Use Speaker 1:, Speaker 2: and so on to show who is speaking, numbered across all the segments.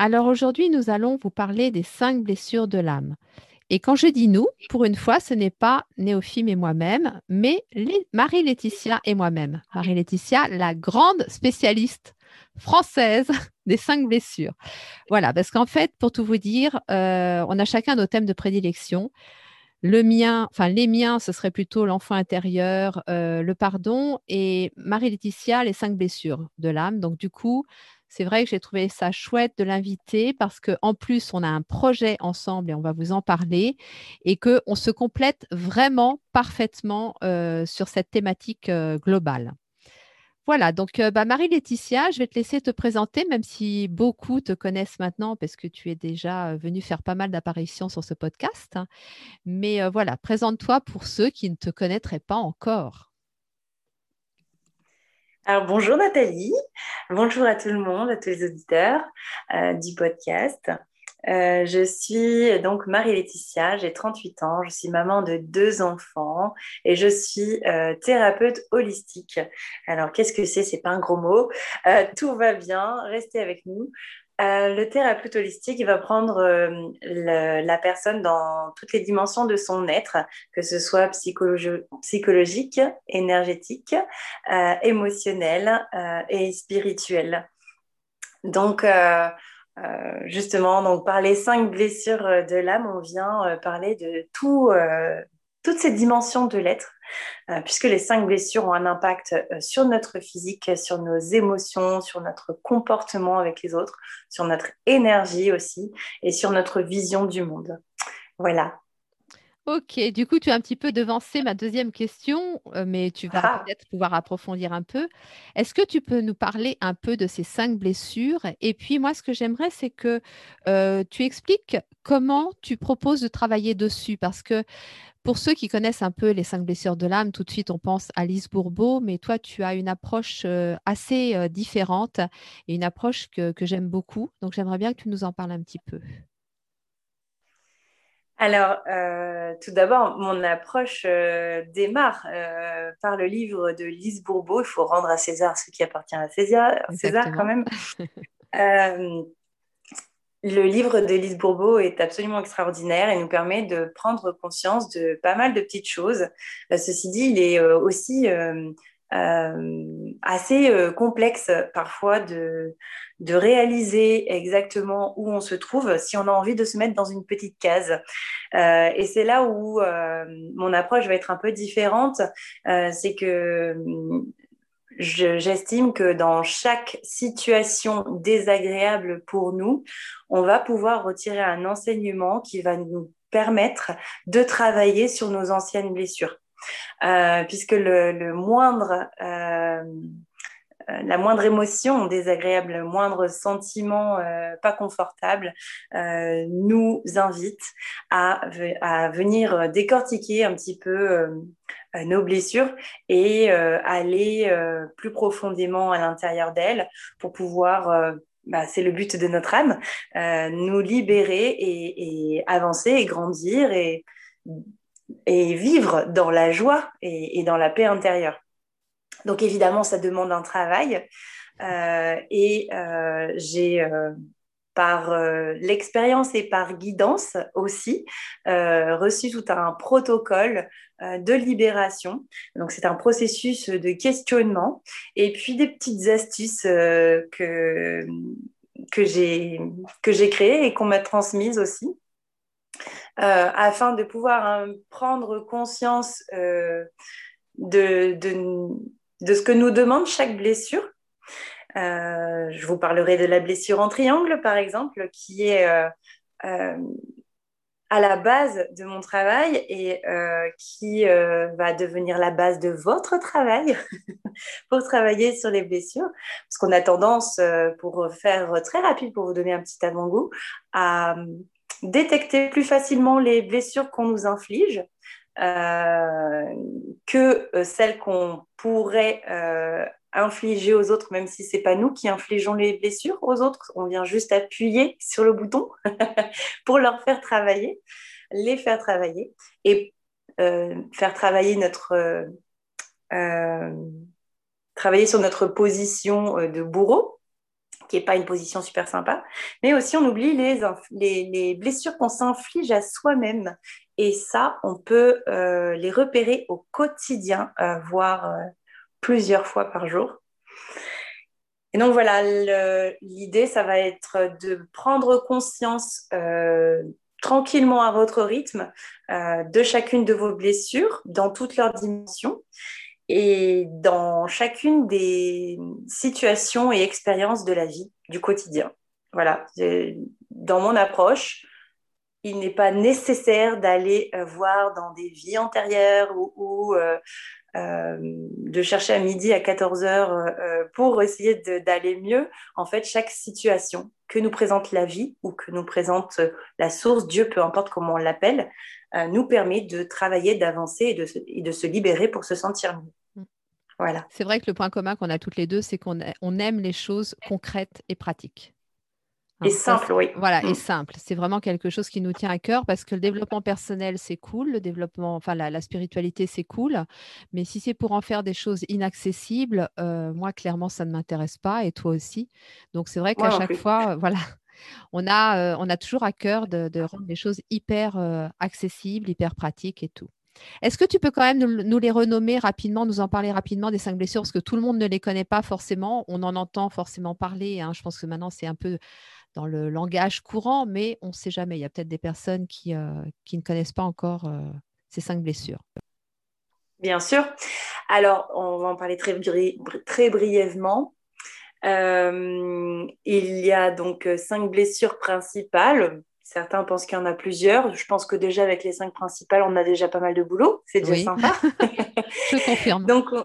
Speaker 1: Alors aujourd'hui, nous allons vous parler des cinq blessures de l'âme. Et quand je dis nous, pour une fois, ce n'est pas Néophime et moi-même, mais Marie-Laetitia et moi-même. Marie-Laetitia, la grande spécialiste française des cinq blessures. Voilà, parce qu'en fait, pour tout vous dire, euh, on a chacun nos thèmes de prédilection. Le mien, enfin les miens, ce serait plutôt l'enfant intérieur, euh, le pardon et Marie-Laetitia, les cinq blessures de l'âme. Donc du coup, c'est vrai que j'ai trouvé ça chouette de l'inviter parce qu'en plus, on a un projet ensemble et on va vous en parler et qu'on se complète vraiment parfaitement euh, sur cette thématique euh, globale. Voilà, donc euh, bah, Marie-Laetitia, je vais te laisser te présenter, même si beaucoup te connaissent maintenant parce que tu es déjà venue faire pas mal d'apparitions sur ce podcast. Mais voilà, présente-toi pour ceux qui ne te connaîtraient pas encore.
Speaker 2: Alors bonjour Nathalie, bonjour à tout le monde, à tous les auditeurs du podcast. Euh, je suis donc Marie-Laetitia, j'ai 38 ans, je suis maman de deux enfants et je suis euh, thérapeute holistique. Alors, qu'est-ce que c'est? C'est pas un gros mot. Euh, tout va bien, restez avec nous. Le thérapeute holistique va prendre la personne dans toutes les dimensions de son être, que ce soit psychologique, énergétique, émotionnel et spirituel. Donc, euh, justement, donc par les cinq blessures euh, de l'âme, on vient euh, parler de tout, toutes ces dimensions de l'être, puisque les cinq blessures ont un impact sur notre physique, sur nos émotions, sur notre comportement avec les autres, sur notre énergie aussi, et sur notre vision du monde. Voilà.
Speaker 1: Ok, du coup, tu as un petit peu devancé ma deuxième question, euh, mais tu vas ah. peut-être pouvoir approfondir un peu. Est-ce que tu peux nous parler un peu de ces cinq blessures? Et puis, moi, ce que j'aimerais, c'est que euh, tu expliques comment tu proposes de travailler dessus, parce que pour ceux qui connaissent un peu les cinq blessures de l'âme, tout de suite, on pense à Lise Bourbeau, mais toi, tu as une approche euh, assez différente et une approche que j'aime beaucoup. Donc, j'aimerais bien que tu nous en parles un petit peu.
Speaker 2: Alors, euh, tout d'abord, mon approche euh, démarre euh, par le livre de Lise Bourbeau. Il faut rendre à César ce qui appartient à César, César quand même. le livre de Lise Bourbeau est absolument extraordinaire et nous permet de prendre conscience de pas mal de petites choses. ceci dit, il est aussi euh, assez euh, complexe parfois de, de réaliser exactement où on se trouve si on a envie de se mettre dans une petite case. Euh, et c'est là où mon approche va être un peu différente. c'est que j'estime que dans chaque situation désagréable pour nous, on va pouvoir retirer un enseignement qui va nous permettre de travailler sur nos anciennes blessures. Euh, puisque le, moindre, euh, euh, la moindre émotion désagréable, le moindre sentiment pas confortable nous invite à, à, venir décortiquer un petit peu nos blessures et aller plus profondément à l'intérieur d'elles pour pouvoir bah, c'est le but de notre âme, nous libérer et, et, avancer et grandir et et vivre dans la joie et, dans la paix intérieure. Donc évidemment, ça demande un travail. Euh, et euh, j'ai, euh, par l'expérience et par guidance aussi, reçu tout un protocole de libération. Donc c'est un processus de questionnement et puis des petites astuces que, que j'ai créées et qu'on m'a transmises aussi. Euh, afin de pouvoir hein, prendre conscience euh, de, de, ce que nous demande chaque blessure. Euh, je vous parlerai de la blessure en triangle, par exemple, qui est à la base de mon travail et euh, qui euh, va devenir la base de votre travail pour travailler sur les blessures. Parce qu'on a tendance, euh, pour faire très rapide, pour vous donner un petit avant-goût, à détecter plus facilement les blessures qu'on nous inflige. que celles qu'on pourrait infliger aux autres, même si c'est pas nous qui infligeons les blessures aux autres. On vient juste appuyer sur le bouton pour leur faire travailler, les faire travailler et euh, faire travailler notre euh, euh, travailler sur notre position de bourreau, qui n'est pas une position super sympa, mais aussi on oublie les, les, blessures qu'on s'inflige à soi-même. Et ça, on peut les repérer au quotidien, voire plusieurs fois par jour. Et donc voilà, l'idée, ça va être de prendre conscience euh, tranquillement à votre rythme euh, de chacune de vos blessures dans toutes leurs dimensions et dans chacune des situations et expériences de la vie, du quotidien. Voilà, dans mon approche, il n'est pas nécessaire d'aller euh, voir dans des vies antérieures ou, de chercher à midi à 14 heures euh, pour essayer d'aller mieux. En fait, chaque situation que nous présente la vie ou que nous présente la source, Dieu, peu importe comment on l'appelle, euh, nous permet de travailler, d'avancer et de, se, et de se libérer pour se sentir mieux. Mm. Voilà.
Speaker 1: C'est vrai que le point commun qu'on a toutes les deux, c'est qu'on on aime les choses concrètes et pratiques.
Speaker 2: Et simple, oui.
Speaker 1: Voilà, et
Speaker 2: mm.
Speaker 1: simple. C'est vraiment quelque chose qui nous tient à cœur parce que le développement personnel, c'est cool. Le développement, enfin, la, spiritualité, c'est cool. Mais si c'est pour en faire des choses inaccessibles, euh, moi, clairement, ça ne m'intéresse pas et toi aussi. Donc, c'est vrai qu'à chaque fois, euh, voilà, on a, euh, on a toujours à cœur de, rendre les choses hyper accessibles, hyper pratiques et tout. Est-ce que tu peux quand même nous, les renommer rapidement, nous en parler rapidement des cinq blessures? Parce que tout le monde ne les connaît pas forcément. On en entend forcément parler. Hein. Je pense que maintenant, c'est un peu dans le langage courant, mais on ne sait jamais. Il y a peut-être des personnes qui, euh, qui, ne connaissent pas encore euh, ces cinq blessures.
Speaker 2: Bien sûr. Alors, on va en parler très, très brièvement. Euh, il y a donc cinq blessures principales. Certains pensent qu'il y en a plusieurs. Je pense que déjà avec les cinq principales, on a déjà pas mal de boulot. C'est déjà sympa.
Speaker 1: Je confirme.
Speaker 2: donc, on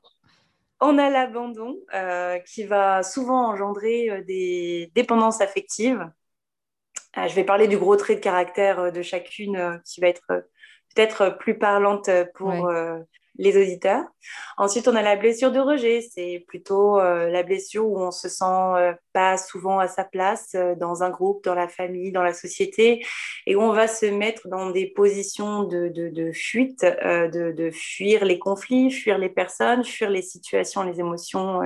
Speaker 2: a l'abandon euh, qui va souvent engendrer euh, des dépendances affectives. Euh, je vais parler du gros trait de caractère de chacune qui va être peut-être plus parlante pour les auditeurs. Ensuite, on a la blessure de rejet. C'est plutôt euh, la blessure où on se sent euh, pas souvent à sa place euh, dans un groupe, dans la famille, dans la société, et où on va se mettre dans des positions de, de, fuite, de, de, fuir les conflits, fuir les personnes, fuir les situations, les émotions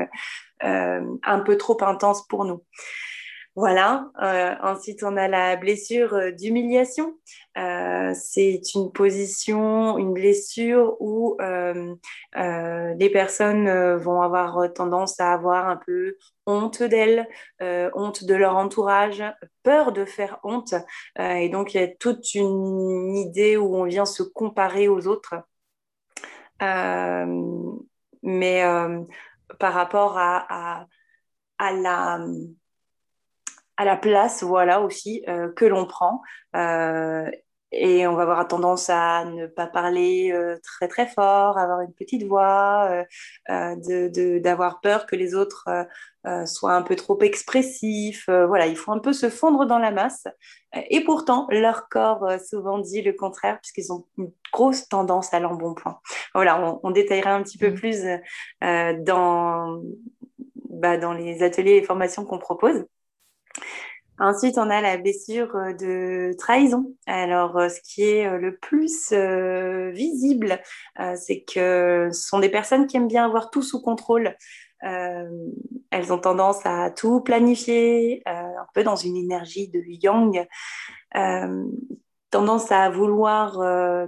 Speaker 2: un peu trop intenses pour nous. Voilà. Euh, ensuite, on a la blessure euh, d'humiliation. Euh, c'est une position, une blessure où les personnes vont avoir tendance à avoir un peu honte d'elles, honte de leur entourage, peur de faire honte. et donc, il y a toute une idée où on vient se comparer aux autres. mais par rapport à, à la à la place, voilà aussi, euh, que l'on prend. Euh, et on va avoir tendance à ne pas parler euh, très très fort, avoir une petite voix, d'avoir de, peur que les autres soient un peu trop expressifs. voilà, il faut un peu se fondre dans la masse. Et pourtant, leur corps souvent dit le contraire, puisqu'ils ont une grosse tendance à l'embonpoint. Voilà, on, on, détaillera un petit peu mmh. plus dans, bah, dans les ateliers et formations qu'on propose. Ensuite, on a la blessure euh, de trahison. Alors, euh, ce qui est euh, le plus visible, c'est que ce sont des personnes qui aiment bien avoir tout sous contrôle. elles ont tendance à tout planifier, un peu dans une énergie de yang, tendance à vouloir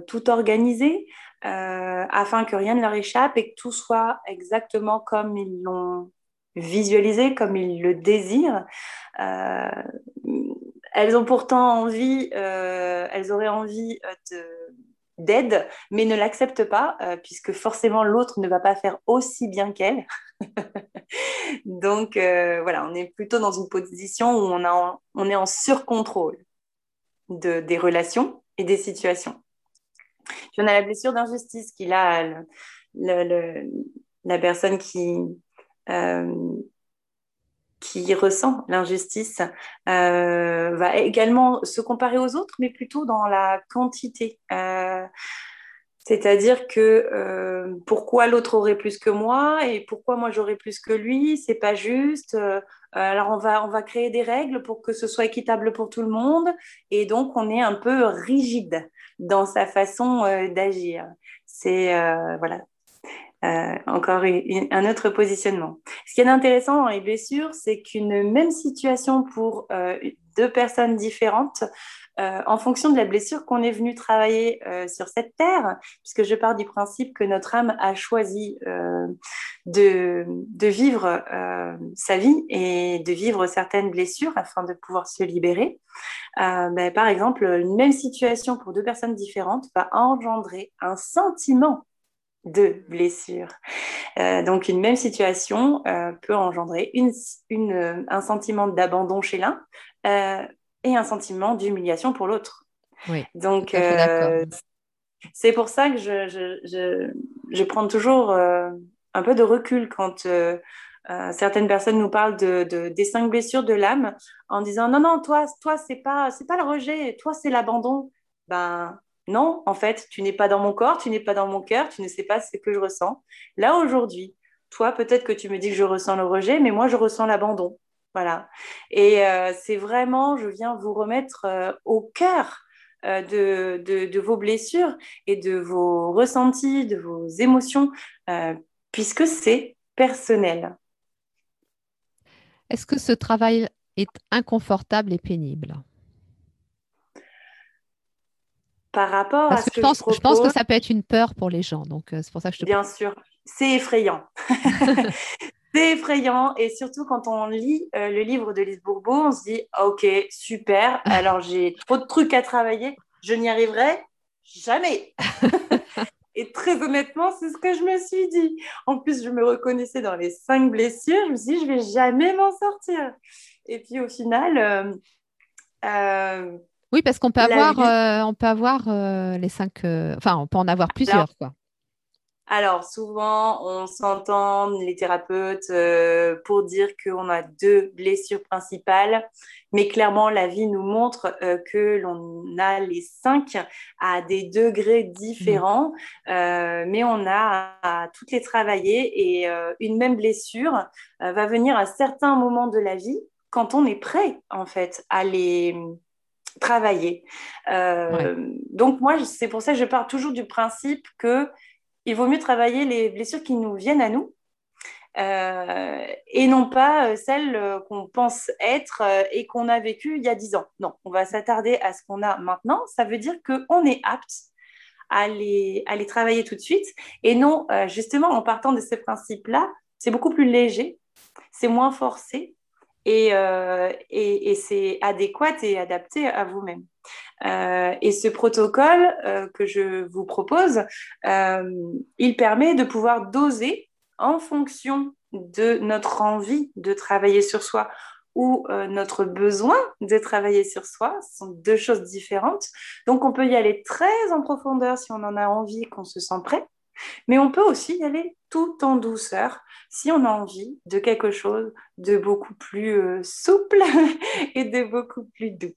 Speaker 2: tout organiser afin que rien ne leur échappe et que tout soit exactement comme ils l'ont visualisé, comme ils le désirent. Euh, elles ont pourtant envie, euh, elles auraient envie euh, d'aide, mais ne l'acceptent pas, puisque forcément l'autre ne va pas faire aussi bien qu'elle. Donc voilà, on est plutôt dans une position où on, est en surcontrôle de, des relations. et des situations. Puis on a la blessure d'injustice qu'il a, la personne qui, qui ressent l'injustice euh, va également se comparer aux autres, mais plutôt dans la quantité. Euh, c'est-à-dire que pourquoi l'autre aurait plus que moi et pourquoi moi j'aurais plus que lui, c'est pas juste. alors on va, on va créer des règles pour que ce soit équitable pour tout le monde et donc on est un peu rigide dans sa façon d'agir. C'est voilà, euh, encore un autre positionnement. Ce qui est intéressant dans les blessures, c'est qu'une même situation pour euh, deux personnes différentes, euh, en fonction de la blessure qu'on est venu travailler sur cette terre, puisque je pars du principe que notre âme a choisi de, vivre sa vie et de vivre certaines blessures afin de pouvoir se libérer. Ben, par exemple, une même situation pour deux personnes différentes va engendrer un sentiment de blessures. Euh, donc une même situation euh, peut engendrer une, euh, un sentiment d'abandon chez l'un et un sentiment d'humiliation pour l'autre.
Speaker 1: Oui,
Speaker 2: donc c'est pour ça que je, je, je, prends toujours un peu de recul quand certaines personnes nous parlent de, des cinq blessures de l'âme en disant non non toi toi c'est pas c'est pas le rejet toi c'est l'abandon ben non, en fait, tu n'es pas dans mon corps, tu n'es pas dans mon cœur, tu ne sais pas ce que je ressens. Là, aujourd'hui, toi, peut-être que tu me dis que je ressens le rejet, mais moi, je ressens l'abandon. Voilà. Et euh, c'est vraiment, je viens vous remettre euh, au cœur euh, de, vos blessures et de vos ressentis, de vos émotions, puisque c'est personnel.
Speaker 1: Est-ce que ce travail est inconfortable et pénible?
Speaker 2: Par rapport à ce que, je,
Speaker 1: pense,
Speaker 2: je,
Speaker 1: je, pense que ça peut être une peur pour les gens, donc euh, c'est pour ça que je te
Speaker 2: Bien sûr, c'est effrayant. c'est effrayant et surtout quand on lit euh, le livre de Lise Bourbeau, on se dit ok super, alors j'ai trop de trucs à travailler, je n'y arriverai jamais. et très honnêtement, c'est ce que je me suis dit. En plus, je me reconnaissais dans les cinq blessures, je me suis dit je vais jamais m'en sortir. Et puis au final.
Speaker 1: Euh, oui, parce qu'on peut, avoir, euh, on peut avoir euh, les cinq. Euh, enfin, on peut en avoir plusieurs, alors, quoi.
Speaker 2: Alors, souvent, on s'entend, les thérapeutes, pour dire qu'on a deux blessures principales, mais clairement, la vie nous montre que l'on a les cinq à des degrés différents, mmh. mais on a à toutes les travailler et une même blessure va venir à certains moments de la vie quand on est prêt, en fait, à les travailler. Euh, donc moi, c'est pour ça que je pars toujours du principe que il vaut mieux travailler les blessures qui nous viennent à nous euh, et non pas euh, celles qu'on pense être et qu'on a vécues il y a dix ans. Non, on va s'attarder à ce qu'on a maintenant. Ça veut dire qu'on est apte à les, à les travailler tout de suite et non, justement, en partant de ce principe-là, c'est beaucoup plus léger, c'est moins forcé euh, et, c'est adéquat et adapté à vous-même. Euh, et ce protocole euh, que je vous propose, il permet de pouvoir doser en fonction de notre envie de travailler sur soi ou notre besoin de travailler sur soi. Ce sont deux choses différentes. Donc on peut y aller très en profondeur si on en a envie, qu'on se sent prêt. Mais on peut aussi y aller tout en douceur si on a envie de quelque chose de beaucoup plus euh, souple et de beaucoup plus doux.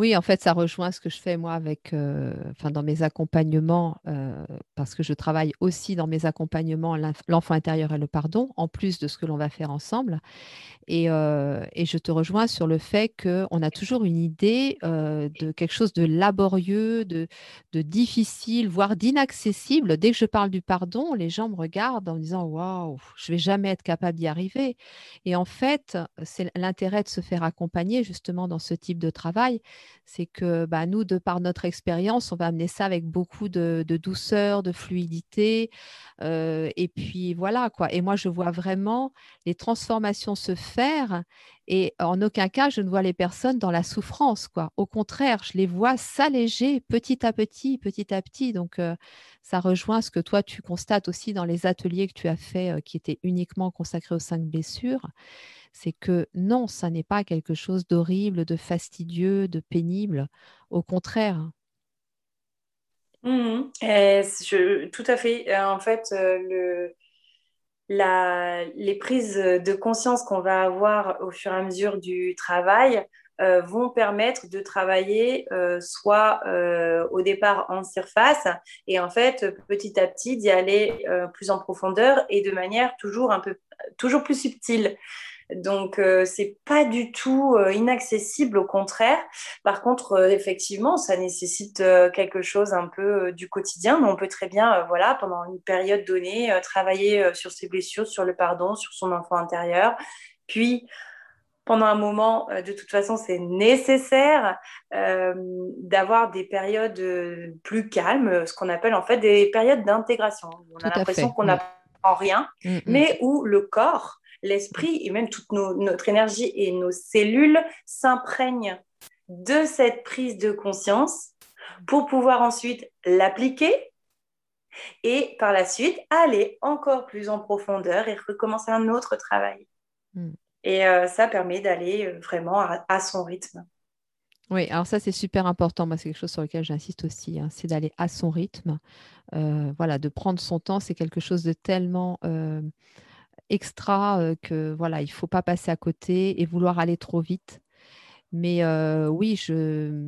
Speaker 1: Oui, en fait, ça rejoint ce que je fais moi avec, euh, enfin, dans mes accompagnements, euh, parce que je travaille aussi dans mes accompagnements l'enfant intérieur et le pardon, en plus de ce que l'on va faire ensemble. Et, euh, je te rejoins sur le fait qu'on a toujours une idée de quelque chose de laborieux, de, de difficile, voire d'inaccessible. Dès que je parle du pardon, les gens me regardent en me disant waouh, je vais jamais être capable d'y arriver. Et en fait, c'est l'intérêt de se faire accompagner justement dans ce type de travail c'est que bah, nous, de par notre expérience, on va amener ça avec beaucoup de, douceur, de fluidité. Euh, et puis voilà, quoi. Et moi, je vois vraiment les transformations se faire. Et en aucun cas, je ne vois les personnes dans la souffrance, quoi. Au contraire, je les vois s'alléger petit à petit, petit à petit. Donc, euh, ça rejoint ce que toi, tu constates aussi dans les ateliers que tu as faits, euh, qui étaient uniquement consacrés aux cinq blessures c'est que non, ça n'est pas quelque chose d'horrible, de fastidieux, de pénible. Au contraire.
Speaker 2: Mmh je, tout à fait. Euh, en fait, euh, les prises de conscience qu'on va avoir au fur et à mesure du travail euh, vont permettre de travailler soit au départ en surface et en fait petit à petit d'y aller plus en profondeur et de manière toujours un peu toujours plus subtile. Donc, euh, c'est pas du tout euh, inaccessible, au contraire. Par contre, euh, effectivement, ça nécessite quelque chose un peu du quotidien, mais on peut très bien, voilà, pendant une période donnée, travailler sur ses blessures, sur le pardon, sur son enfant intérieur. Puis, pendant un moment, de toute façon, c'est nécessaire d'avoir des périodes plus calmes, ce qu'on appelle en fait des périodes d'intégration. On a l'impression qu'on n'apprend rien, mm, mm. mais où le corps l'esprit et même toute notre énergie et nos cellules s'imprègnent de cette prise de conscience pour pouvoir ensuite l'appliquer et par la suite aller encore plus en profondeur et recommencer un autre travail. Hmm. Et euh, ça permet d'aller euh, vraiment à, son rythme.
Speaker 1: Oui, alors ça c'est super important. Moi, c'est quelque chose sur lequel j'insiste aussi. Hein, c'est d'aller à son rythme. Euh, voilà, de prendre son temps, c'est quelque chose de tellement extra que voilà, il faut pas passer à côté et vouloir aller trop vite. Mais oui, je,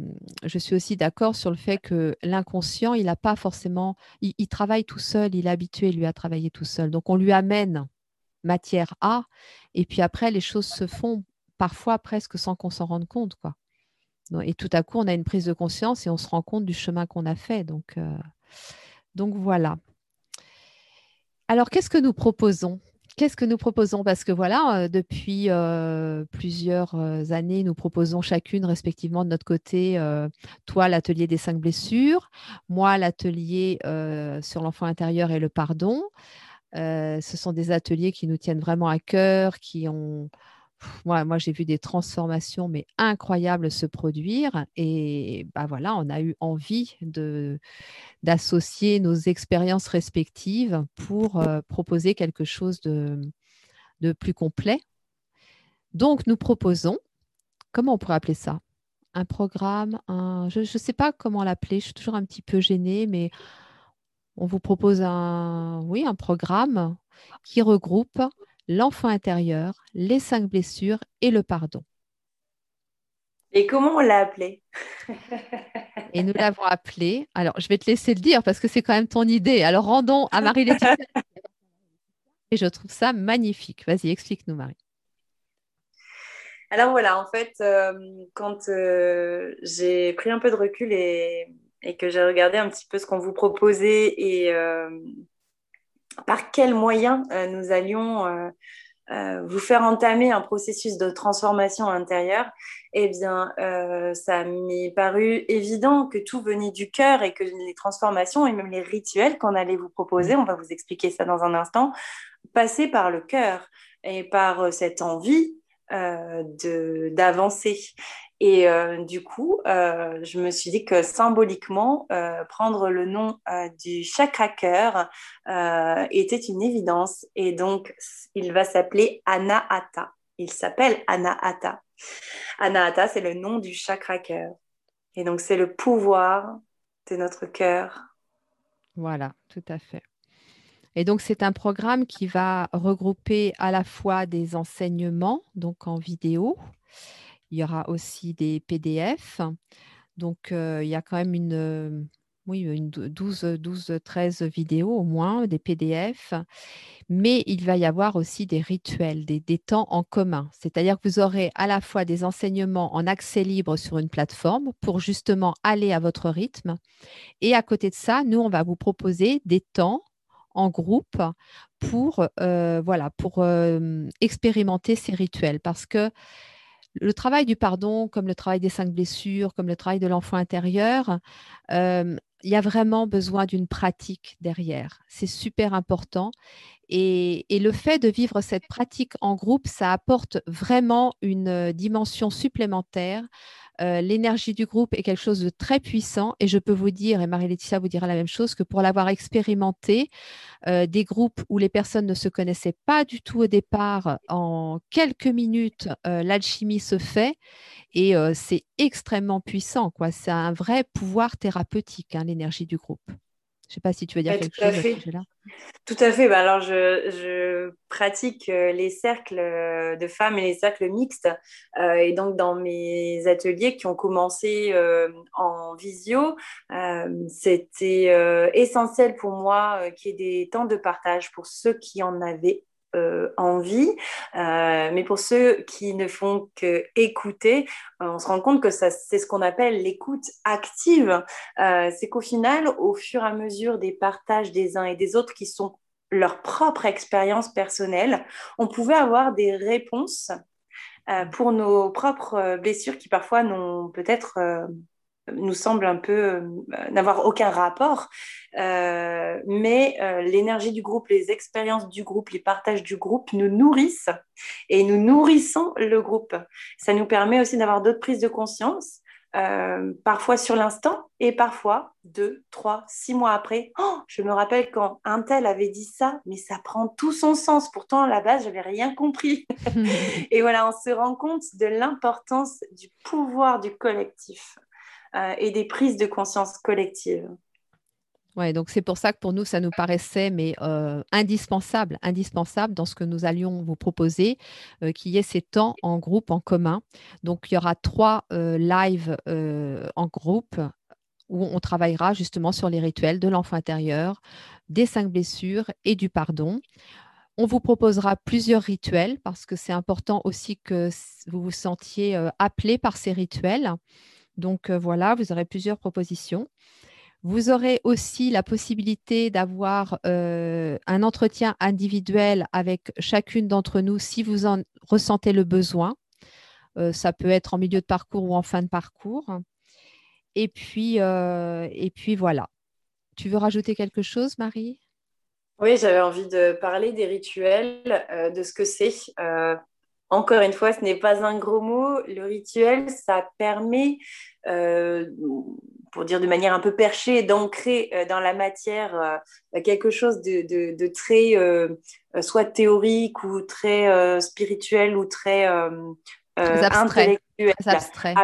Speaker 1: suis aussi d'accord sur le fait que l'inconscient, il n'a pas forcément, il, travaille tout seul, il est habitué lui à travailler tout seul. Donc on lui amène matière A, et puis après les choses se font parfois presque sans qu'on s'en rende compte, quoi. Et tout à coup, on a une prise de conscience et on se rend compte du chemin qu'on a fait. Donc, donc voilà. Alors, qu'est-ce que nous proposons? Qu'est-ce que nous proposons? Parce que voilà, depuis plusieurs années, nous proposons chacune respectivement de notre côté, toi l'atelier des cinq blessures, moi l'atelier sur l'enfant intérieur et le pardon. ce sont des ateliers qui nous tiennent vraiment à cœur, qui ont moi, j'ai vu des transformations mais incroyables se produire et bah voilà, on a eu envie de d'associer nos expériences respectives pour euh, proposer quelque chose de, de plus complet. Donc, nous proposons, comment on pourrait appeler ça? Un programme, un, je ne sais pas comment l'appeler, je suis toujours un petit peu gênée, mais on vous propose un, oui, un programme qui regroupe l'enfant intérieur, les cinq blessures et le pardon.
Speaker 2: Et comment on l'a appelé?
Speaker 1: Et nous l'avons appelé. Alors, je vais te laisser le dire parce que c'est quand même ton idée. Alors, rendons à Marie-Laetitia. et je trouve ça magnifique. Vas-y, explique-nous, Marie.
Speaker 2: Alors voilà, en fait, euh, quand euh, j'ai pris un peu de recul et, que j'ai regardé un petit peu ce qu'on vous proposait et, euh, par quels moyens euh, nous allions euh, euh, vous faire entamer un processus de transformation intérieure, eh bien, ça m'est paru évident que tout venait du cœur et que les transformations et même les rituels qu'on allait vous proposer, on va vous expliquer ça dans un instant, passaient par le cœur et par cette envie d'avancer. Et euh, du coup, euh, je me suis dit que symboliquement, euh, prendre le nom du chakra cœur était une évidence. Et donc, il va s'appeler Anahata. Il s'appelle Anahata. Anahata, c'est le nom du chakra cœur. Et donc, c'est le pouvoir de notre cœur.
Speaker 1: Voilà, tout à fait. Et donc, c'est un programme qui va regrouper à la fois des enseignements, donc en vidéo, il y aura aussi des PDF. Donc, euh, il y a quand même une, euh, oui, une 12, 12, 13 vidéos au moins, des PDF. Mais il va y avoir aussi des rituels, des, des temps en commun. C'est-à-dire que vous aurez à la fois des enseignements en accès libre sur une plateforme pour justement aller à votre rythme. Et à côté de ça, nous, on va vous proposer des temps en groupe pour, euh, voilà, pour expérimenter ces rituels. Parce que le travail du pardon, comme le travail des cinq blessures, comme le travail de l'enfant intérieur, euh, il y a vraiment besoin d'une pratique derrière. C'est super important. Et, le fait de vivre cette pratique en groupe, ça apporte vraiment une dimension supplémentaire. L'énergie du groupe est quelque chose de très puissant et je peux vous dire, et Marie-Laetitia vous dira la même chose, que pour l'avoir expérimenté, des groupes où les personnes ne se connaissaient pas du tout au départ, en quelques minutes, l'alchimie se fait et c'est extrêmement puissant. C'est un vrai pouvoir thérapeutique, hein, l'énergie du groupe. Je ne sais pas si tu veux dire quelque chose à, ce sujet-là.
Speaker 2: Tout à fait. Bah, alors, je, pratique les cercles de femmes et les cercles mixtes. et donc, dans mes ateliers qui ont commencé en visio, c'était essentiel pour moi qu'il y ait des temps de partage pour ceux qui en avaient euh, envie. Euh, mais pour ceux qui ne font que écouter, euh, on se rend compte que c'est ce qu'on appelle l'écoute active. c'est qu'au final, au fur et à mesure des partages des uns et des autres qui sont leur propre expérience personnelle, on pouvait avoir des réponses pour nos propres blessures qui parfois n'ont peut-être nous semble un peu euh, n'avoir aucun rapport. Euh, mais euh, l'énergie du groupe, les expériences du groupe, les partages du groupe nous nourrissent et nous nourrissons le groupe. Ça nous permet aussi d'avoir d'autres prises de conscience, parfois sur l'instant et parfois deux, trois, six mois après. Oh, je me rappelle quand un tel avait dit ça, mais ça prend tout son sens. Pourtant, à la base, j'avais rien compris. et voilà, on se rend compte de l'importance du pouvoir du collectif. Euh, et des prises de conscience collectives.
Speaker 1: Oui, donc c'est pour ça que pour nous, ça nous paraissait mais euh, indispensable, indispensable dans ce que nous allions vous proposer, euh, qu'il y ait ces temps en groupe, en commun. Donc il y aura trois lives en groupe où on travaillera justement sur les rituels de l'enfant intérieur, des cinq blessures et du pardon. On vous proposera plusieurs rituels parce que c'est important aussi que vous vous sentiez appelé par ces rituels. Donc voilà, vous aurez plusieurs propositions. Vous aurez aussi la possibilité d'avoir un entretien individuel avec chacune d'entre nous si vous en ressentez le besoin. ça peut être en milieu de parcours ou en fin de parcours. Et puis, et puis voilà. Tu veux rajouter quelque chose, Marie?
Speaker 2: Oui, j'avais envie de parler des rituels, de ce que c'est. Encore une fois, ce n'est pas un gros mot. Le rituel, ça permet, euh, pour dire de manière un peu perchée, d'ancrer euh, dans la matière euh, quelque chose de, très soit théorique ou très spirituel ou très
Speaker 1: intellectuel abstrait.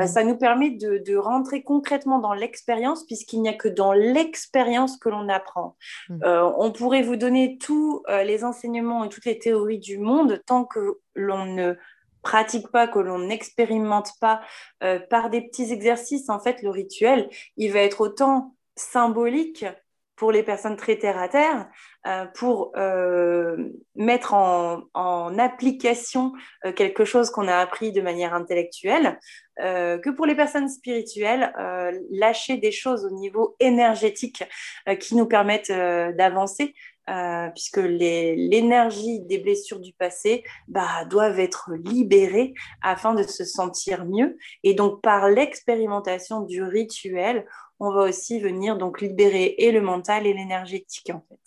Speaker 2: Euh, ça nous permet de, rentrer concrètement dans l'expérience, puisqu'il n'y a que dans l'expérience que l'on apprend. Hmm. Euh, on pourrait vous donner tous euh, les enseignements et toutes les théories du monde tant que l'on ne pratique pas, que l'on n'expérimente pas par des petits exercices. En fait, le rituel, il va être autant symbolique pour les personnes très terre à terre, euh, pour euh, mettre en, application euh, quelque chose qu'on a appris de manière intellectuelle, que pour les personnes spirituelles, lâcher des choses au niveau énergétique qui nous permettent d'avancer. Puisque l'énergie des blessures du passé bah, doivent être libérées afin de se sentir mieux. Et donc, par l'expérimentation du rituel, on va aussi venir donc libérer et le mental et l'énergétique en fait.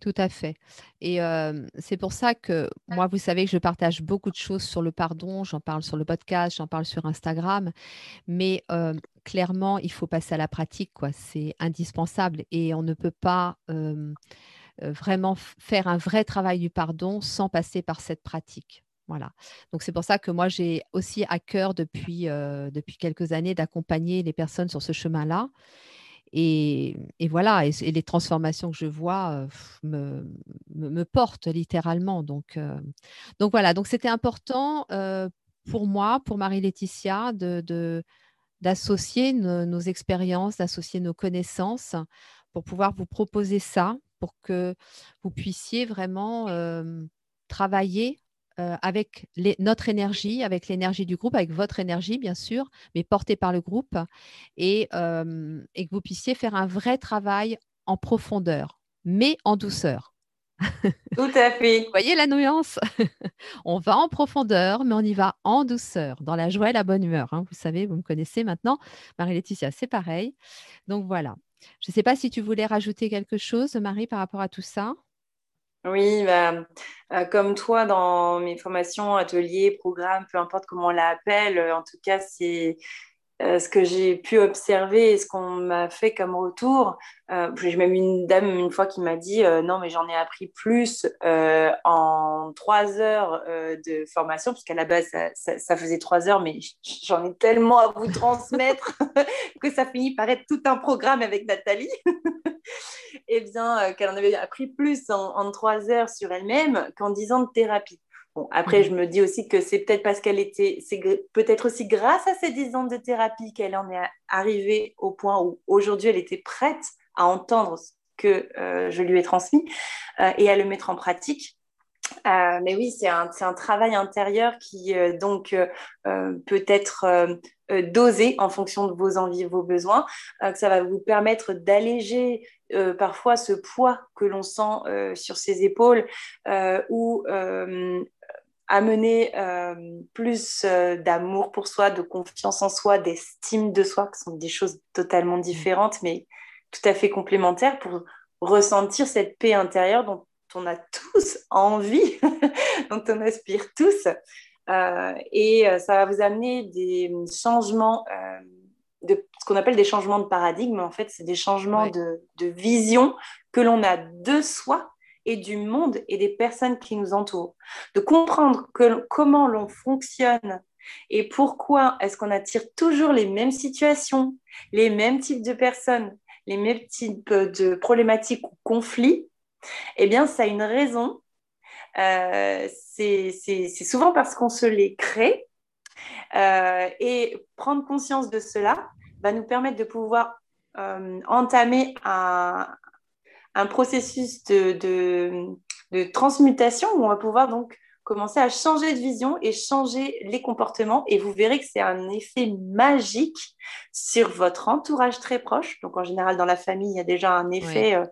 Speaker 1: Tout à fait. Et euh, c'est pour ça que moi, vous savez que je partage beaucoup de choses sur le pardon. J'en parle sur le podcast, j'en parle sur Instagram. Mais euh, clairement, il faut passer à la pratique. C'est indispensable. Et on ne peut pas euh, vraiment faire un vrai travail du pardon sans passer par cette pratique. Voilà. Donc c'est pour ça que moi j'ai aussi à cœur depuis, depuis quelques années d'accompagner les personnes sur ce chemin-là. Et, voilà, et, les transformations que je vois me, me, portent littéralement. Donc, donc voilà, donc c'était important pour moi, pour Marie-Laetitia, de, d'associer nos, expériences, d'associer nos connaissances pour pouvoir vous proposer ça, pour que vous puissiez vraiment travailler euh, avec notre énergie, avec l'énergie du groupe, avec votre énergie, bien sûr, mais portée par le groupe, et, euh, et que vous puissiez faire un vrai travail en profondeur, mais en douceur.
Speaker 2: Tout à fait.
Speaker 1: Vous voyez la nuance? On va en profondeur, mais on y va en douceur, dans la joie et la bonne humeur. Hein. Vous savez, vous me connaissez maintenant. Marie-Laetitia, c'est pareil. Donc voilà. Je ne sais pas si tu voulais rajouter quelque chose, Marie, par rapport à tout ça.
Speaker 2: Oui, bah, euh, comme toi, dans mes formations, ateliers, programmes, peu importe comment on l'appelle, en tout cas, c'est euh, ce que j'ai pu observer et ce qu'on m'a fait comme retour. Euh, j'ai même une dame une fois qui m'a dit euh, non mais j'en ai appris plus en trois heures de formation puisqu'à la base ça, faisait trois heures mais j'en ai tellement à vous transmettre que ça finit par être tout un programme avec Nathalie. et eh bien qu'elle en avait appris plus en, en trois heures sur elle-même qu'en dix ans de thérapie après, je me dis aussi que c'est peut-être parce qu'elle était, c'est peut-être aussi grâce à ces 10 ans de thérapie qu'elle en est arrivée au point où aujourd'hui elle était prête à entendre ce que euh, je lui ai transmis euh, et à le mettre en pratique. Euh, mais oui, c'est un, un, travail intérieur qui donc peut être dosé en fonction de vos envies vos besoins, que ça va vous permettre d'alléger parfois ce poids que l'on sent sur ses épaules ou amener euh, plus euh, d'amour pour soi, de confiance en soi, d'estime de soi, qui sont des choses totalement différentes, mais tout à fait complémentaires pour ressentir cette paix intérieure dont on a tous envie, dont on aspire tous. Euh, et ça va vous amener des changements, de, ce qu'on appelle des changements de paradigme. En fait, c'est des changements de, de vision que l'on a de soi et du monde et des personnes qui nous entourent. De comprendre comment l'on fonctionne et pourquoi est-ce qu'on attire toujours les mêmes situations, les mêmes types de personnes, les mêmes types de problématiques ou conflits, eh bien, ça a une raison. Euh, c'est souvent parce qu'on se les crée. Euh, et prendre conscience de cela va nous permettre de pouvoir euh, entamer un, un processus de, de, transmutation où on va pouvoir donc commencer à changer de vision et changer les comportements. Et vous verrez que c'est un effet magique sur votre entourage très proche. Donc, en général, dans la famille, il y a déjà un effet euh,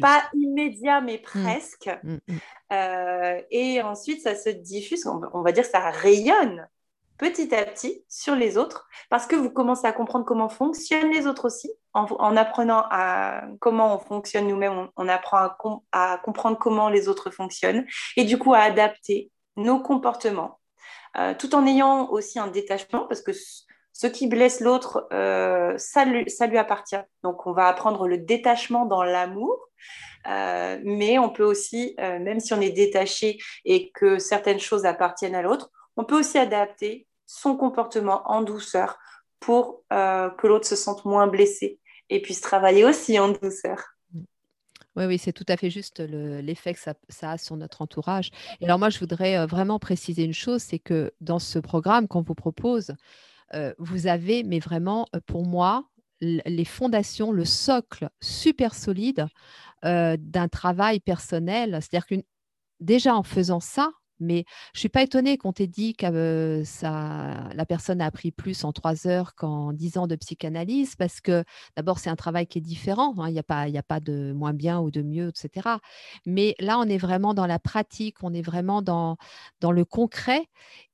Speaker 2: pas immédiat, mais mmh. presque. Mmh, mmh. Euh, et ensuite, ça se diffuse, on va dire ça rayonne petit à petit sur les autres parce que vous commencez à comprendre comment fonctionnent les autres aussi. En, apprenant à comment on fonctionne nous-mêmes, on, apprend à, comprendre comment les autres fonctionnent et du coup à adapter nos comportements euh, tout en ayant aussi un détachement parce que ce qui blesse l'autre, euh, ça, lui, appartient. Donc on va apprendre le détachement dans l'amour. Euh, mais on peut aussi, même si on est détaché et que certaines choses appartiennent à l'autre, on peut aussi adapter son comportement en douceur pour que l'autre se sente moins blessé et puisse travailler aussi en douceur.
Speaker 1: Oui, oui, c'est tout à fait juste l'effet que ça, a sur notre entourage. Et alors moi, je voudrais euh, vraiment préciser une chose, c'est que dans ce programme qu'on vous propose, euh, vous avez, mais vraiment, pour moi, les fondations, le socle super solide d'un travail personnel. C'est-à-dire que déjà en faisant ça, mais je ne suis pas étonnée qu'on t'ait dit que la personne a appris plus en trois heures qu'en dix ans de psychanalyse, parce que d'abord, c'est un travail qui est différent. Hein, il n'y a, pas, a pas de moins bien ou de mieux, etc. Mais là, on est vraiment dans la pratique, on est vraiment dans le concret.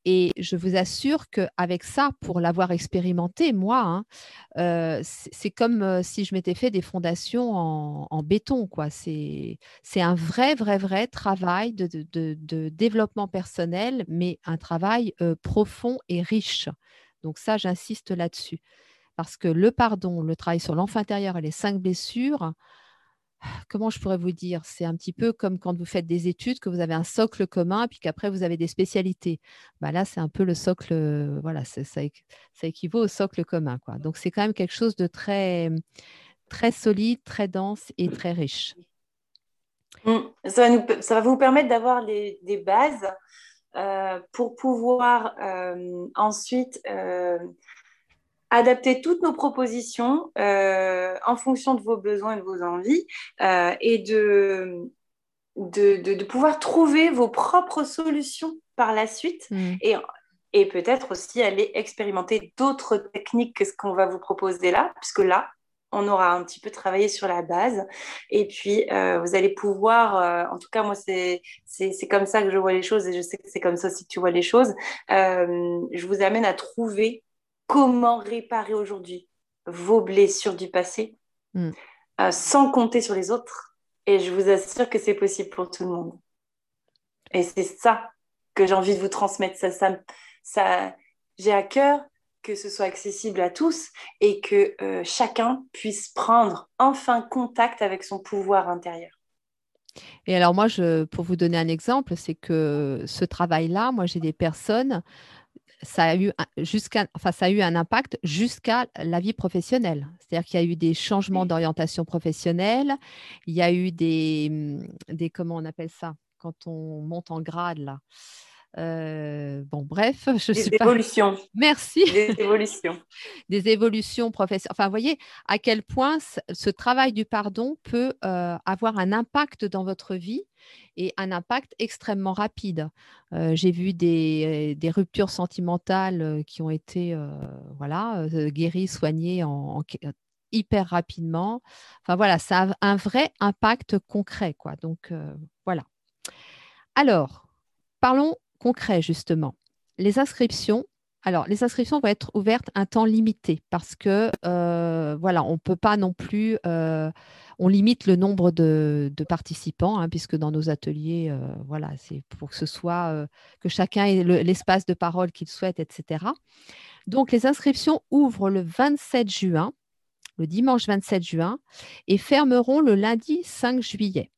Speaker 1: Et je vous assure qu'avec ça, pour l'avoir expérimenté, moi, hein, euh, c'est comme euh, si je m'étais fait des fondations en, béton. C'est un vrai, vrai, vrai travail de, développement personnel, mais un travail euh, profond et riche. Donc ça, j'insiste là-dessus. Parce que le pardon, le travail sur l'enfant intérieur et les cinq blessures, comment je pourrais vous dire? C'est un petit peu comme quand vous faites des études, que vous avez un socle commun, puis qu'après vous avez des spécialités. Bah là, c'est un peu le socle, euh, voilà, ça, équivaut au socle commun. Quoi. Donc c'est quand même quelque chose de très, très solide, très dense et très riche.
Speaker 2: Mmh. Ça, va vous permettre d'avoir des bases euh, pour pouvoir euh, ensuite adapter toutes nos propositions euh, en fonction de vos besoins et de vos envies euh, et de, de, pouvoir trouver vos propres solutions par la suite mm. et, et peut-être aussi aller expérimenter d'autres techniques que ce qu'on va vous proposer là, puisque là, on aura un petit peu travaillé sur la base. Et puis, euh, vous allez pouvoir, en tout cas, moi, c'est comme ça que je vois les choses et je sais que c'est comme ça aussi que tu vois les choses. je vous amène à trouver comment réparer aujourd'hui vos blessures du passé mm. euh, sans compter sur les autres Et je vous assure que c'est possible pour tout le monde. Et c'est ça que j'ai envie de vous transmettre. Ça, ça, ça j'ai à cœur que ce soit accessible à tous et que euh, chacun puisse prendre enfin contact avec son pouvoir intérieur.
Speaker 1: Et alors moi, je, pour vous donner un exemple, c'est que ce travail-là, moi j'ai des personnes, ça a eu jusqu'à, enfin ça a eu un impact jusqu'à la vie professionnelle. C'est-à-dire qu'il y a eu des changements d'orientation professionnelle, il y a eu des, des comment on appelle ça quand on monte en grade là. Euh, bon, bref, je
Speaker 2: des
Speaker 1: suis
Speaker 2: évolutions.
Speaker 1: Merci.
Speaker 2: Des évolutions.
Speaker 1: des évolutions professionnelles. Enfin, vous voyez à quel point ce travail du pardon peut euh, avoir un impact dans votre vie et un impact extrêmement rapide. Euh, j'ai vu des, ruptures sentimentales qui ont été voilà, guéries, soignées en, hyper rapidement. Enfin voilà, ça a un vrai impact concret. Quoi. Donc voilà. Alors, parlons concret, justement. Les inscriptions, alors les inscriptions vont être ouvertes un temps limité parce que, euh, voilà, on ne peut pas non plus, euh, on limite le nombre de, participants, hein, puisque dans nos ateliers, euh, voilà, c'est pour que ce soit, que chacun ait l'espace de parole qu'il souhaite, etc. Donc, les inscriptions ouvrent le 27 juin, le dimanche 27 juin, et fermeront le lundi 5 juillet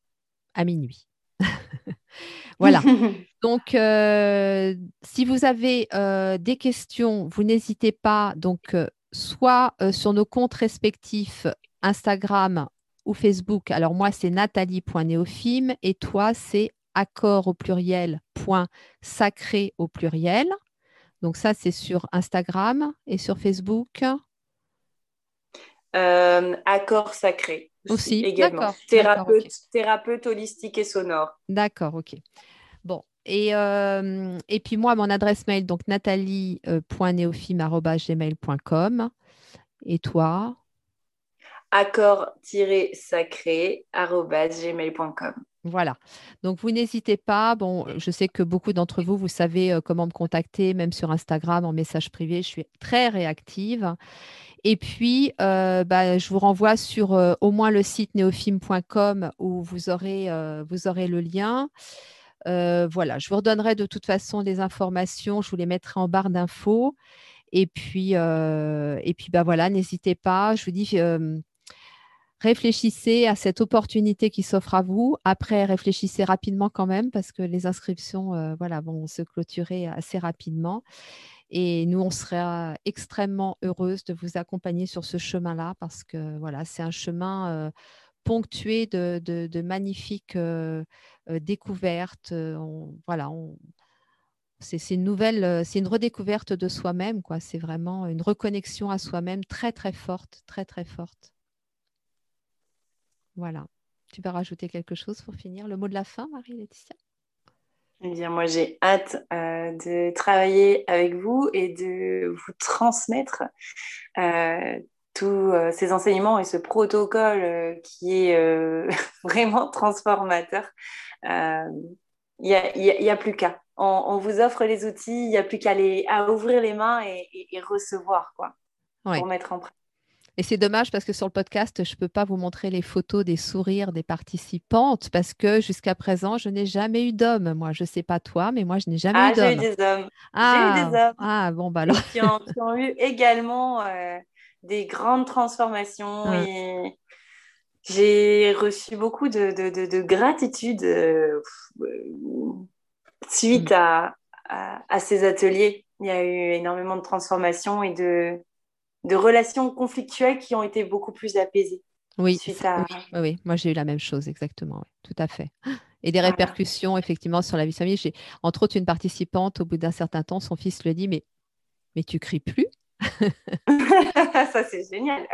Speaker 1: à minuit. voilà. Donc, euh, si vous avez euh, des questions, vous n'hésitez pas, donc, euh, soit sur nos comptes respectifs Instagram ou Facebook. Alors, moi, c'est nathalie.néophime et toi, c'est accord au pluriel, point sacré au pluriel. Donc, ça, c'est sur Instagram et sur Facebook.
Speaker 2: accord sacré
Speaker 1: aussi,
Speaker 2: également. Thérapeute, thérapeute holistique et sonore.
Speaker 1: D'accord, ok. Bon, et, euh, et puis moi, mon adresse mail, donc nathalie.neophime.gmail.com. Et toi?
Speaker 2: Accord-sacré.gmail.com.
Speaker 1: Voilà. Donc, vous n'hésitez pas. Bon, je sais que beaucoup d'entre vous, vous savez euh, comment me contacter, même sur Instagram, en message privé. Je suis très réactive. Et puis, euh, bah, je vous renvoie sur au moins le site neophime.com où vous aurez, le lien. Euh, voilà, je vous redonnerai de toute façon les informations, je vous les mettrai en barre d'infos. Et puis, euh, et puis bah voilà, n'hésitez pas. Je vous dis, euh, réfléchissez à cette opportunité qui s'offre à vous. Après, réfléchissez rapidement quand même parce que les inscriptions, voilà, vont se clôturer assez rapidement. Et nous, on sera extrêmement heureuse de vous accompagner sur ce chemin-là parce que voilà, c'est un chemin ponctué de, magnifiques euh, euh, découvertes. Euh, voilà, c'est une nouvelle, c'est une redécouverte de soi-même. C'est vraiment une reconnexion à soi-même très très forte, très très forte. Voilà. Tu vas rajouter quelque chose pour finir? Le mot de la fin, Marie-Laetitia?
Speaker 2: Eh bien, moi, j'ai hâte de travailler avec vous et de vous transmettre tous euh, ces enseignements et ce protocole euh, qui est euh, vraiment transformateur, il n'y a, a, plus qu'à. On, vous offre les outils, il n'y a plus qu'à à ouvrir les mains et, recevoir quoi, pour mettre en pratique.
Speaker 1: Et c'est dommage parce que sur le podcast, je ne peux pas vous montrer les photos des sourires des participantes parce que jusqu'à présent, je n'ai jamais eu d'homme. Moi, je ne sais pas toi, mais moi, je n'ai jamais
Speaker 2: ah,
Speaker 1: eu d'homme.
Speaker 2: J'ai eu des hommes.
Speaker 1: Ah,
Speaker 2: j'ai eu des hommes.
Speaker 1: Ah, bon, bah alors.
Speaker 2: Qui ont, eu également des grandes transformations et j'ai reçu beaucoup de, de, gratitude euh, suite mm. à, à, ces ateliers. Il y a eu énormément de transformations et de, de relations conflictuelles qui ont été beaucoup plus apaisées.
Speaker 1: Oui, oui, moi j'ai eu la même chose, exactement, tout à fait. Et des répercussions, effectivement, sur la vie de famille. J'ai, entre autres, une participante, au bout d'un certain temps, son fils lui dit, mais, mais tu cries plus?
Speaker 2: Ça, c'est génial.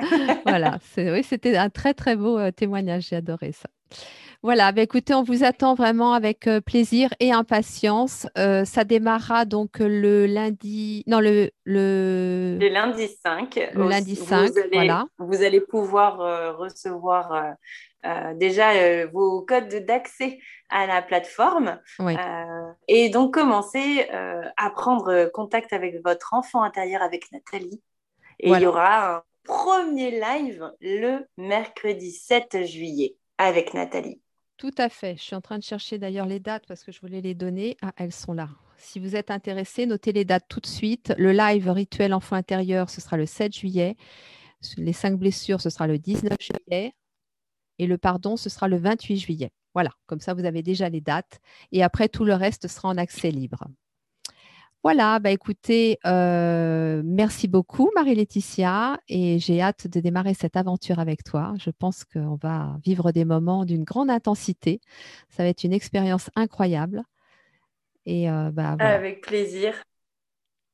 Speaker 1: voilà, oui, c'était un très, très beau euh, témoignage. J'ai adoré ça. Voilà, bah, écoutez, on vous attend vraiment avec euh, plaisir et impatience. Euh, ça démarrera donc le lundi, non, le, le...
Speaker 2: lundi 5.
Speaker 1: Le lundi 5,
Speaker 2: vous allez,
Speaker 1: voilà.
Speaker 2: Vous allez pouvoir recevoir déjà vos codes d'accès à la plateforme et donc commencer à prendre contact avec votre enfant intérieur, avec Nathalie. Et il y aura un premier live le mercredi 7 juillet avec Nathalie.
Speaker 1: Tout à fait. Je suis en train de chercher d'ailleurs les dates parce que je voulais les donner. Ah, elles sont là. Si vous êtes intéressé, notez les dates tout de suite. Le live rituel enfant intérieur, ce sera le 7 juillet. Les cinq blessures, ce sera le 19 juillet. Et le pardon, ce sera le 28 juillet. Voilà, comme ça, vous avez déjà les dates. Et après, tout le reste sera en accès libre. Voilà, bah écoutez, euh, merci beaucoup Marie-Laetitia et j'ai hâte de démarrer cette aventure avec toi. Je pense qu'on va vivre des moments d'une grande intensité. Ça va être une expérience incroyable.
Speaker 2: Et euh, bah, Avec plaisir.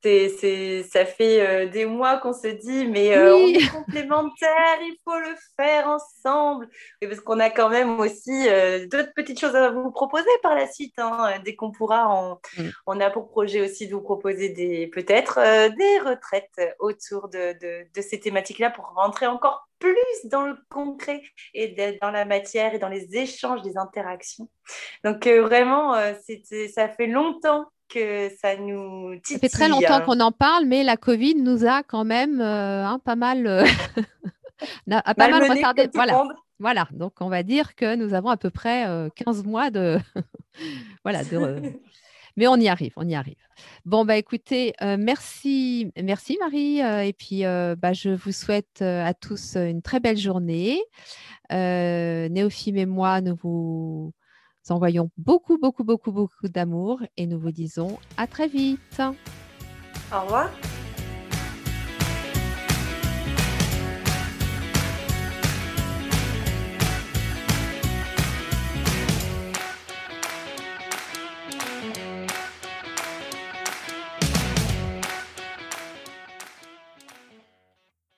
Speaker 2: C'est, ça fait euh, des mois qu'on se dit, mais euh, on est complémentaires, il faut le faire ensemble. Et parce qu'on a quand même aussi euh, d'autres petites choses à vous proposer par la suite. Hein. Dès qu'on pourra, on, mm. on, a pour projet aussi de vous proposer des, peut-être des retraites autour de, de, de ces thématiques-là pour rentrer encore plus dans le concret et dans la matière et dans les échanges, des interactions. Donc vraiment, ça fait longtemps que ça nous titille.
Speaker 1: Ça fait très longtemps qu'on en parle, mais la Covid nous a quand même euh, hein, pas mal, euh, a pas mal retardé. Voilà. voilà, donc on va dire que nous avons à peu près 15 euh, mois de. voilà, mais on y arrive, on y arrive. Bon, bah écoutez, merci, merci Marie. et puis, bah, je vous souhaite à tous une très belle journée. Néophime et moi, nous vous nous envoyons beaucoup, beaucoup, beaucoup, beaucoup d'amour et nous vous disons à très vite.
Speaker 2: Au revoir.